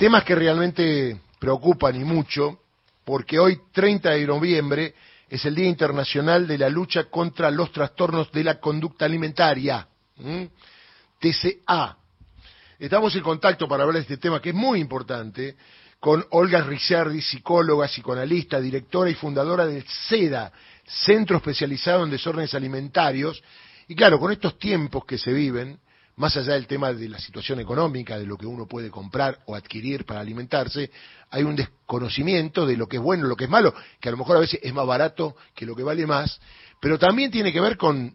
temas que realmente preocupan y mucho, porque hoy, 30 de noviembre, es el Día Internacional de la Lucha contra los Trastornos de la Conducta Alimentaria, TCA. Estamos en contacto para hablar de este tema que es muy importante con Olga Ricciardi, psicóloga, psicoanalista, directora y fundadora del CEDA, Centro Especializado en Desórdenes Alimentarios. Y claro, con estos tiempos que se viven, más allá del tema de la situación económica, de lo que uno puede comprar o adquirir para alimentarse, hay un desconocimiento de lo que es bueno, lo que es malo, que a lo mejor a veces es más barato que lo que vale más, pero también tiene que ver con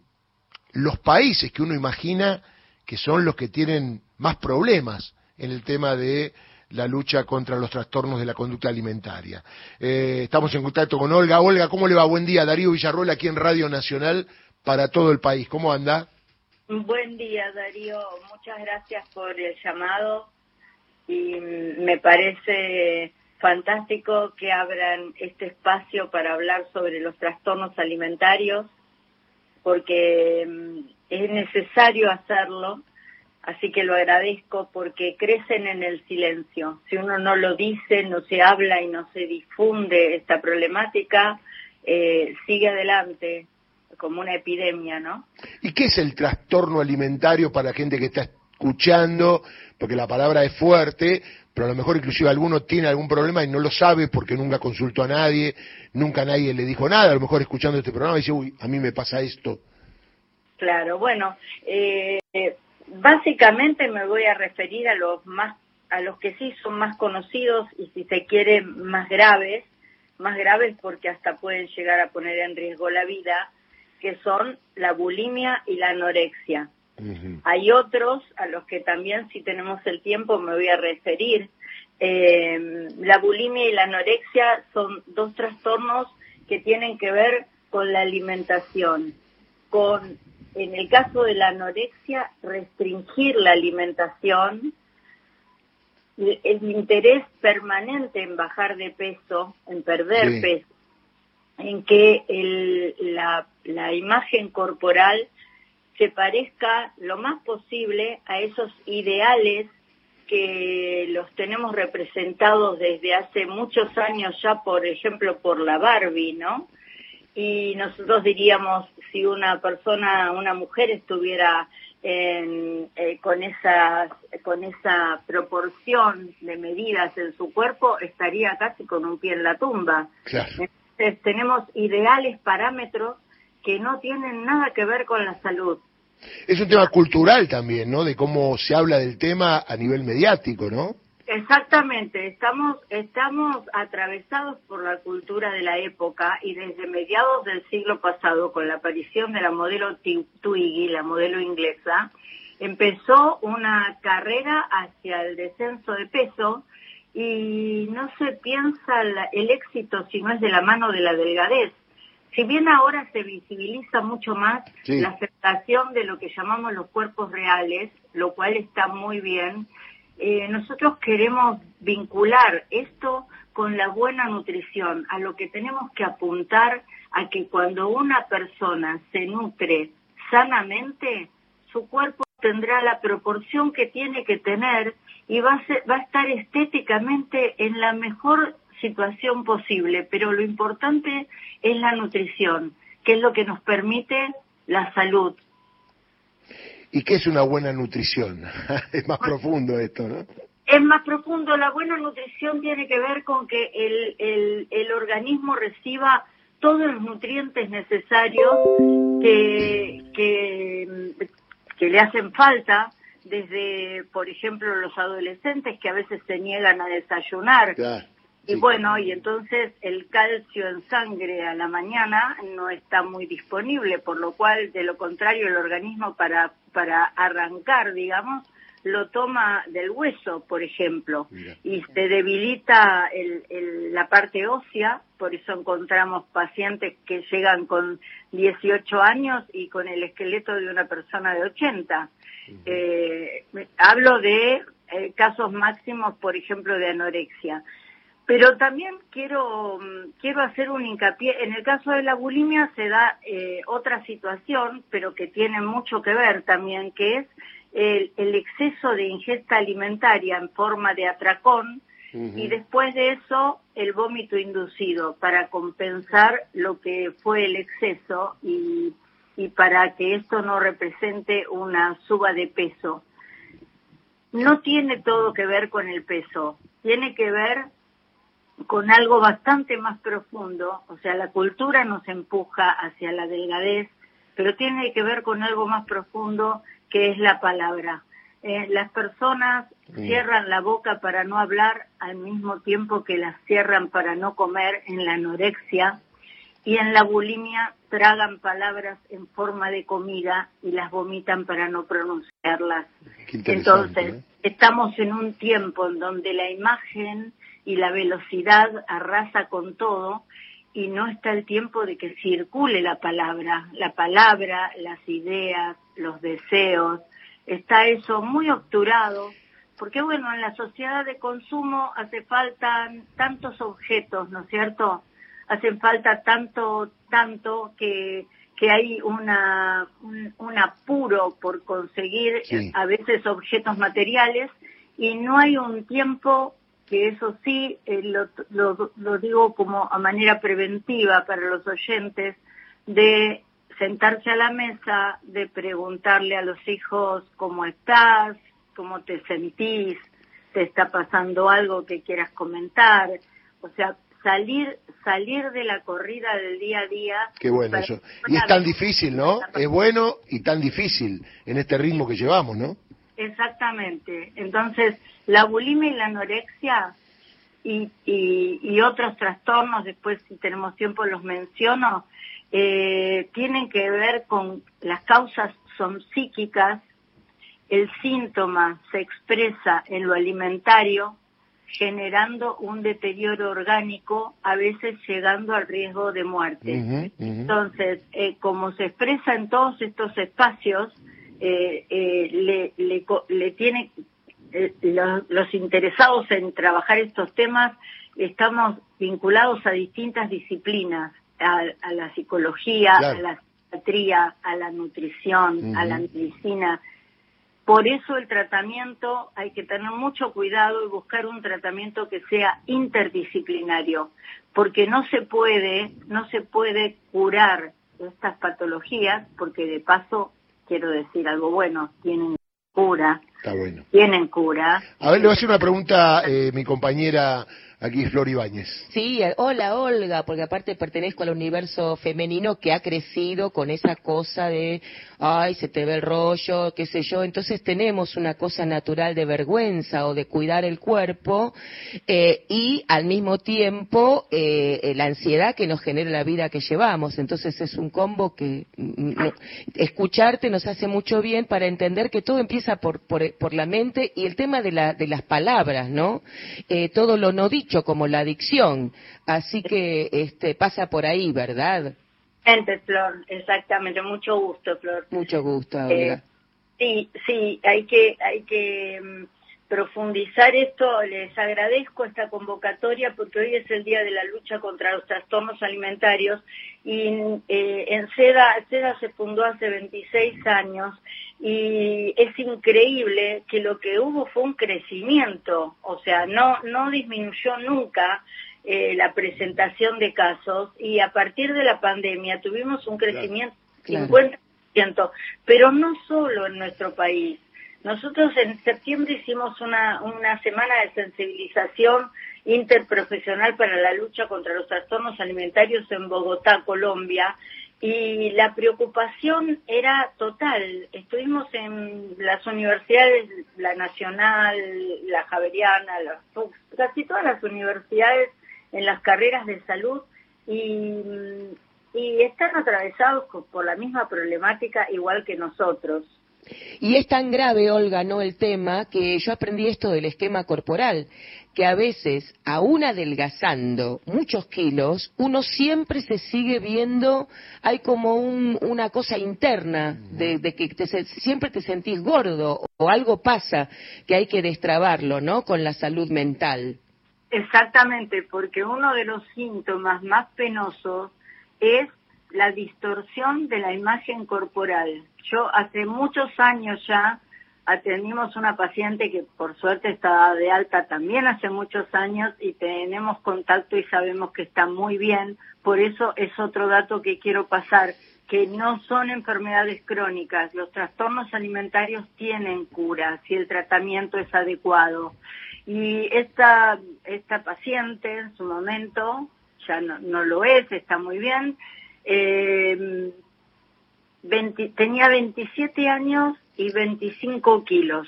los países que uno imagina que son los que tienen más problemas en el tema de la lucha contra los trastornos de la conducta alimentaria. Eh, estamos en contacto con Olga. Olga, ¿cómo le va? Buen día. Darío Villarroel aquí en Radio Nacional para todo el país. ¿Cómo anda? Buen día, Darío. Muchas gracias por el llamado y me parece fantástico que abran este espacio para hablar sobre los trastornos alimentarios porque mm, es necesario hacerlo Así que lo agradezco porque crecen en el silencio. Si uno no lo dice, no se habla y no se difunde esta problemática, eh, sigue adelante como una epidemia, ¿no? ¿Y qué es el trastorno alimentario para la gente que está escuchando? Porque la palabra es fuerte, pero a lo mejor inclusive alguno tiene algún problema y no lo sabe porque nunca consultó a nadie, nunca nadie le dijo nada, a lo mejor escuchando este programa dice, uy, a mí me pasa esto. Claro, bueno, eh, básicamente me voy a referir a los más a los que sí son más conocidos y si se quiere más graves, más graves porque hasta pueden llegar a poner en riesgo la vida, que son la bulimia y la anorexia. Hay otros a los que también si tenemos el tiempo me voy a referir. Eh, la bulimia y la anorexia son dos trastornos que tienen que ver con la alimentación, con en el caso de la anorexia, restringir la alimentación, el interés permanente en bajar de peso, en perder peso, en que la, la imagen corporal se parezca lo más posible a esos ideales que los tenemos representados desde hace muchos años ya, por ejemplo, por la Barbie, ¿no? y nosotros diríamos si una persona, una mujer estuviera en, eh, con esa con esa proporción de medidas en su cuerpo estaría casi con un pie en la tumba. Entonces tenemos ideales, parámetros que no tienen nada que ver con la salud. Es un tema cultural también, ¿no? De cómo se habla del tema a nivel mediático, ¿no? Exactamente, estamos, estamos atravesados por la cultura de la época y desde mediados del siglo pasado, con la aparición de la modelo Twiggy, la modelo inglesa, empezó una carrera hacia el descenso de peso y no se piensa el éxito si no es de la mano de la delgadez. Si bien ahora se visibiliza mucho más la aceptación de lo que llamamos los cuerpos reales, lo cual está muy bien, eh, nosotros queremos vincular esto con la buena nutrición, a lo que tenemos que apuntar a que cuando una persona se nutre sanamente, su cuerpo tendrá la proporción que tiene que tener y va a, va a estar estéticamente en la mejor situación posible, pero lo importante es la nutrición, que es lo que nos permite la salud, ¿Y qué es una buena nutrición? es más profundo esto, ¿no? Es más profundo. La buena nutrición tiene que ver con que el, el, el organismo reciba todos los nutrientes necesarios que, que, que le hacen falta desde, por ejemplo, los adolescentes que a veces se niegan a desayunar. Y bueno, y entonces el calcio en sangre a la mañana no está muy disponible, por lo cual, de lo contrario, el organismo para, para arrancar, digamos, lo toma del hueso, por ejemplo, y se debilita el, la parte ósea, por eso encontramos pacientes que llegan con 18 años y con el esqueleto de una persona de 80. eh, hablo de eh, casos máximos, por ejemplo, de anorexia. Pero también quiero, mm, quiero hacer un hincapié, en el caso de la bulimia se da eh, otra situación, pero que tiene mucho que ver también, que es el, exceso de ingesta alimentaria en forma de atracón y después de eso el vómito inducido para compensar lo que fue el exceso y, y para que esto no represente una suba de peso. No tiene todo que ver con el peso, tiene que ver con algo bastante más profundo, o sea, la cultura nos empuja hacia la delgadez, pero tiene que ver con algo más profundo que es la palabra. Eh, las personas cierran la boca para no hablar al mismo tiempo que las cierran para no comer en la anorexia y en la bulimia tragan palabras en forma de comida y las vomitan para no pronunciarlas. Entonces, ¿eh? estamos en un tiempo en donde la imagen y la velocidad arrasa con todo y no está el tiempo de que circule la palabra, la palabra, las ideas, los deseos, está eso muy obturado, porque bueno, en la sociedad de consumo hace falta tantos objetos, ¿no es cierto? Hacen falta tanto, tanto que, que hay una, un, apuro por conseguir a veces objetos materiales y no hay un tiempo que eso sí, eh, lo, lo, digo como a manera preventiva para los oyentes, de sentarse a la mesa, de preguntarle a los hijos cómo estás, cómo te sentís, te está pasando algo que quieras comentar, o sea, salir salir de la corrida del día a día. Qué bueno eso. Y es tan difícil, ¿no? Es bueno y tan difícil en este ritmo que llevamos, ¿no? Exactamente. Entonces, la bulimia y la anorexia y, y, otros trastornos, después si tenemos tiempo los menciono, eh, tienen que ver con las causas son psíquicas, el síntoma se expresa en lo alimentario, generando un deterioro orgánico, a veces llegando al riesgo de muerte. Entonces, eh, como se expresa en todos estos espacios, eh, eh, le, le, le, tiene eh, los, interesados en trabajar estos temas estamos vinculados a distintas disciplinas, a, la psicología, a la psiquiatría, a la nutrición, a la medicina. Por eso el tratamiento hay que tener mucho cuidado y buscar un tratamiento que sea interdisciplinario, porque no se puede, no se puede curar estas patologías, porque de paso quiero decir algo bueno, tienen cura. Está bueno. Tienen cura. A ver, le voy a hacer una pregunta eh, mi compañera Aquí Flor Ibáñez. Sí, hola Olga, porque aparte pertenezco al universo femenino que ha crecido con esa cosa de, ay, se te ve el rollo, qué sé yo. Entonces tenemos una cosa natural de vergüenza o de cuidar el cuerpo eh, y al mismo tiempo eh, la ansiedad que nos genera la vida que llevamos. Entonces es un combo que mm, escucharte nos hace mucho bien para entender que todo empieza por, por, la mente y el tema de, la, de las palabras, ¿no? Eh, todo lo no dicho como la adicción. Así que este, pasa por ahí, ¿verdad? Flor, exactamente. Mucho gusto, Flor. Mucho gusto, eh, sí, sí, hay que, hay que mm, profundizar esto. Les agradezco esta convocatoria porque hoy es el día de la lucha contra los trastornos alimentarios y eh, en SEDA, SEDA se fundó hace 26 años y es increíble que lo que hubo fue un crecimiento, o sea, no, no disminuyó nunca eh, la presentación de casos y a partir de la pandemia tuvimos un crecimiento del 50%, pero no solo en nuestro país. Nosotros en septiembre hicimos una, una semana de sensibilización interprofesional para la lucha contra los trastornos alimentarios en Bogotá, Colombia, y la preocupación era total. Estuvimos en las universidades, la Nacional, la Javeriana, la casi todas las universidades en las carreras de salud y, y están atravesados por la misma problemática igual que nosotros. Y es tan grave, Olga, ¿no? El tema que yo aprendí esto del esquema corporal, que a veces, aún adelgazando muchos kilos, uno siempre se sigue viendo, hay como una cosa interna de, que siempre te sentís gordo o algo pasa que hay que destrabarlo, ¿no? Con la salud mental. Exactamente, porque uno de los síntomas más penosos es la distorsión de la imagen corporal. Yo hace muchos años ya atendimos una paciente que por suerte estaba de alta también hace muchos años y tenemos contacto y sabemos que está muy bien. Por eso es otro dato que quiero pasar, que no son enfermedades crónicas. Los trastornos alimentarios tienen cura si el tratamiento es adecuado. Y esta, esta paciente en su momento, ya no, no lo es, está muy bien, eh, tenía 27 años y 25 kilos.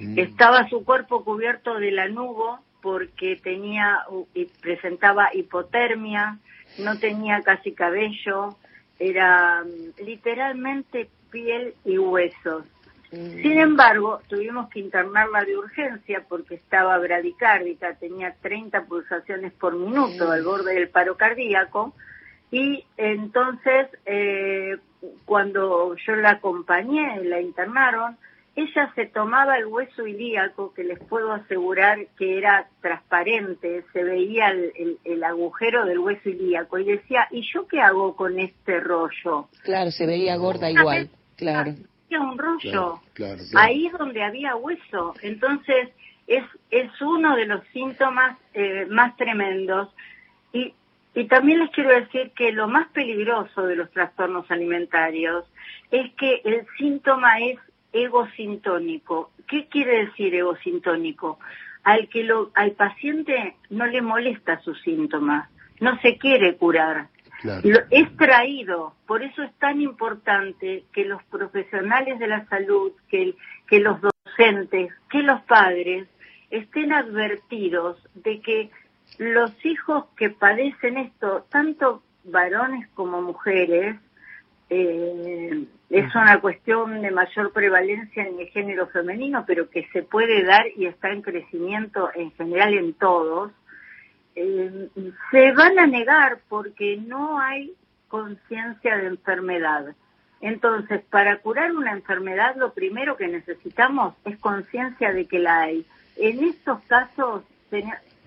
Mm. Estaba su cuerpo cubierto de lanugo porque tenía y presentaba hipotermia, no tenía casi cabello, era mm, literalmente piel y huesos. Mm. Sin embargo, tuvimos que internarla de urgencia porque estaba bradicárdica, tenía 30 pulsaciones por minuto al borde del paro cardíaco y entonces eh, cuando yo la acompañé, la internaron, ella se tomaba el hueso ilíaco, que les puedo asegurar que era transparente, se veía el, agujero del hueso ilíaco, y decía, ¿y yo qué hago con este rollo? Claro, se veía gorda igual, claro. Un rollo, ahí donde había hueso, entonces es, es uno de los síntomas eh, más tremendos. Y y también les quiero decir que lo más peligroso de los trastornos alimentarios es que el síntoma es egosintónico. ¿Qué quiere decir egosintónico? Al que lo, al paciente no le molesta su síntoma, no se quiere curar. es traído, por eso es tan importante que los profesionales de la salud, que, que los docentes, que los padres estén advertidos de que los hijos que padecen esto, tanto varones como mujeres, eh, es una cuestión de mayor prevalencia en el género femenino, pero que se puede dar y está en crecimiento en general en todos, eh, se van a negar porque no hay conciencia de enfermedad. Entonces, para curar una enfermedad, lo primero que necesitamos es conciencia de que la hay. En estos casos,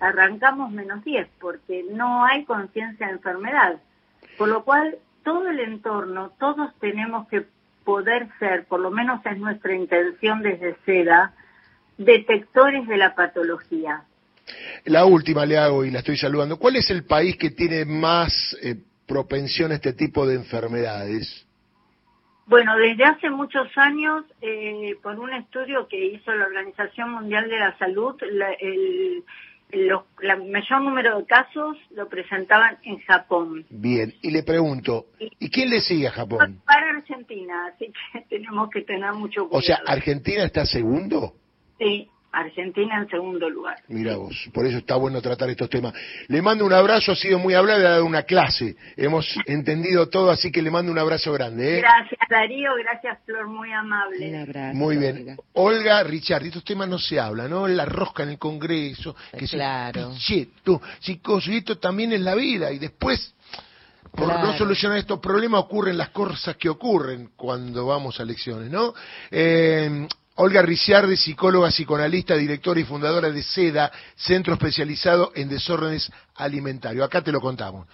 arrancamos menos 10 porque no hay conciencia de enfermedad. Por lo cual, todo el entorno, todos tenemos que poder ser, por lo menos es nuestra intención desde SEDA, detectores de la patología. La última le hago y la estoy saludando. ¿Cuál es el país que tiene más eh, propensión a este tipo de enfermedades? Bueno, desde hace muchos años, eh, por un estudio que hizo la Organización Mundial de la Salud, el, los, mayor número de casos lo presentaban en Japón. Bien, y le pregunto, ¿y quién le sigue a Japón? Para Argentina, así que tenemos que tener mucho cuidado. O sea, ¿Argentina está segundo? Sí, Argentina en segundo lugar. Mira vos, por eso está bueno tratar estos temas. Le mando un abrazo, ha sido muy hablado, ha dado una clase. Hemos entendido todo, así que le mando un abrazo grande. ¿eh? Gracias Darío, gracias Flor, muy amable. Un abrazo. Muy bien. Olga, Richard, estos temas no se hablan, ¿no? La rosca en el Congreso, que claro. es psicosis, y esto también es la vida. Y después, por no solucionar estos problemas, ocurren las cosas que ocurren cuando vamos a elecciones, ¿no? Eh, Olga Ricciardi, psicóloga, psicoanalista, directora y fundadora de SEDA, centro especializado en desórdenes alimentarios. Acá te lo contamos.